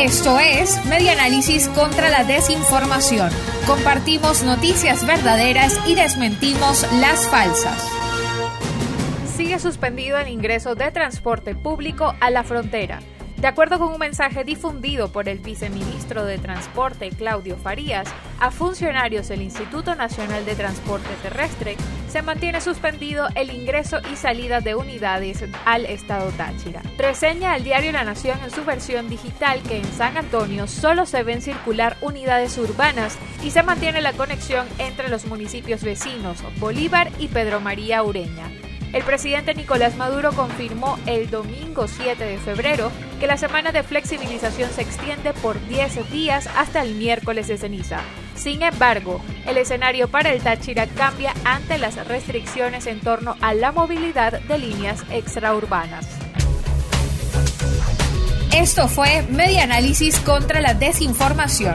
Esto es Medianálisis contra la desinformación. Compartimos noticias verdaderas y desmentimos las falsas. Sigue suspendido el ingreso de transporte público a la frontera. De acuerdo con un mensaje difundido por el viceministro de Transporte Claudio Farías a funcionarios del Instituto Nacional de Transporte Terrestre, se mantiene suspendido el ingreso y salida de unidades al estado Táchira. Reseña al diario La Nación en su versión digital que en San Antonio solo se ven circular unidades urbanas y se mantiene la conexión entre los municipios vecinos Bolívar y Pedro María Ureña. El presidente Nicolás Maduro confirmó el domingo 7 de febrero que la semana de flexibilización se extiende por 10 días hasta el miércoles de ceniza. Sin embargo, el escenario para el Táchira cambia ante las restricciones en torno a la movilidad de líneas extraurbanas. Esto fue Media Análisis contra la Desinformación.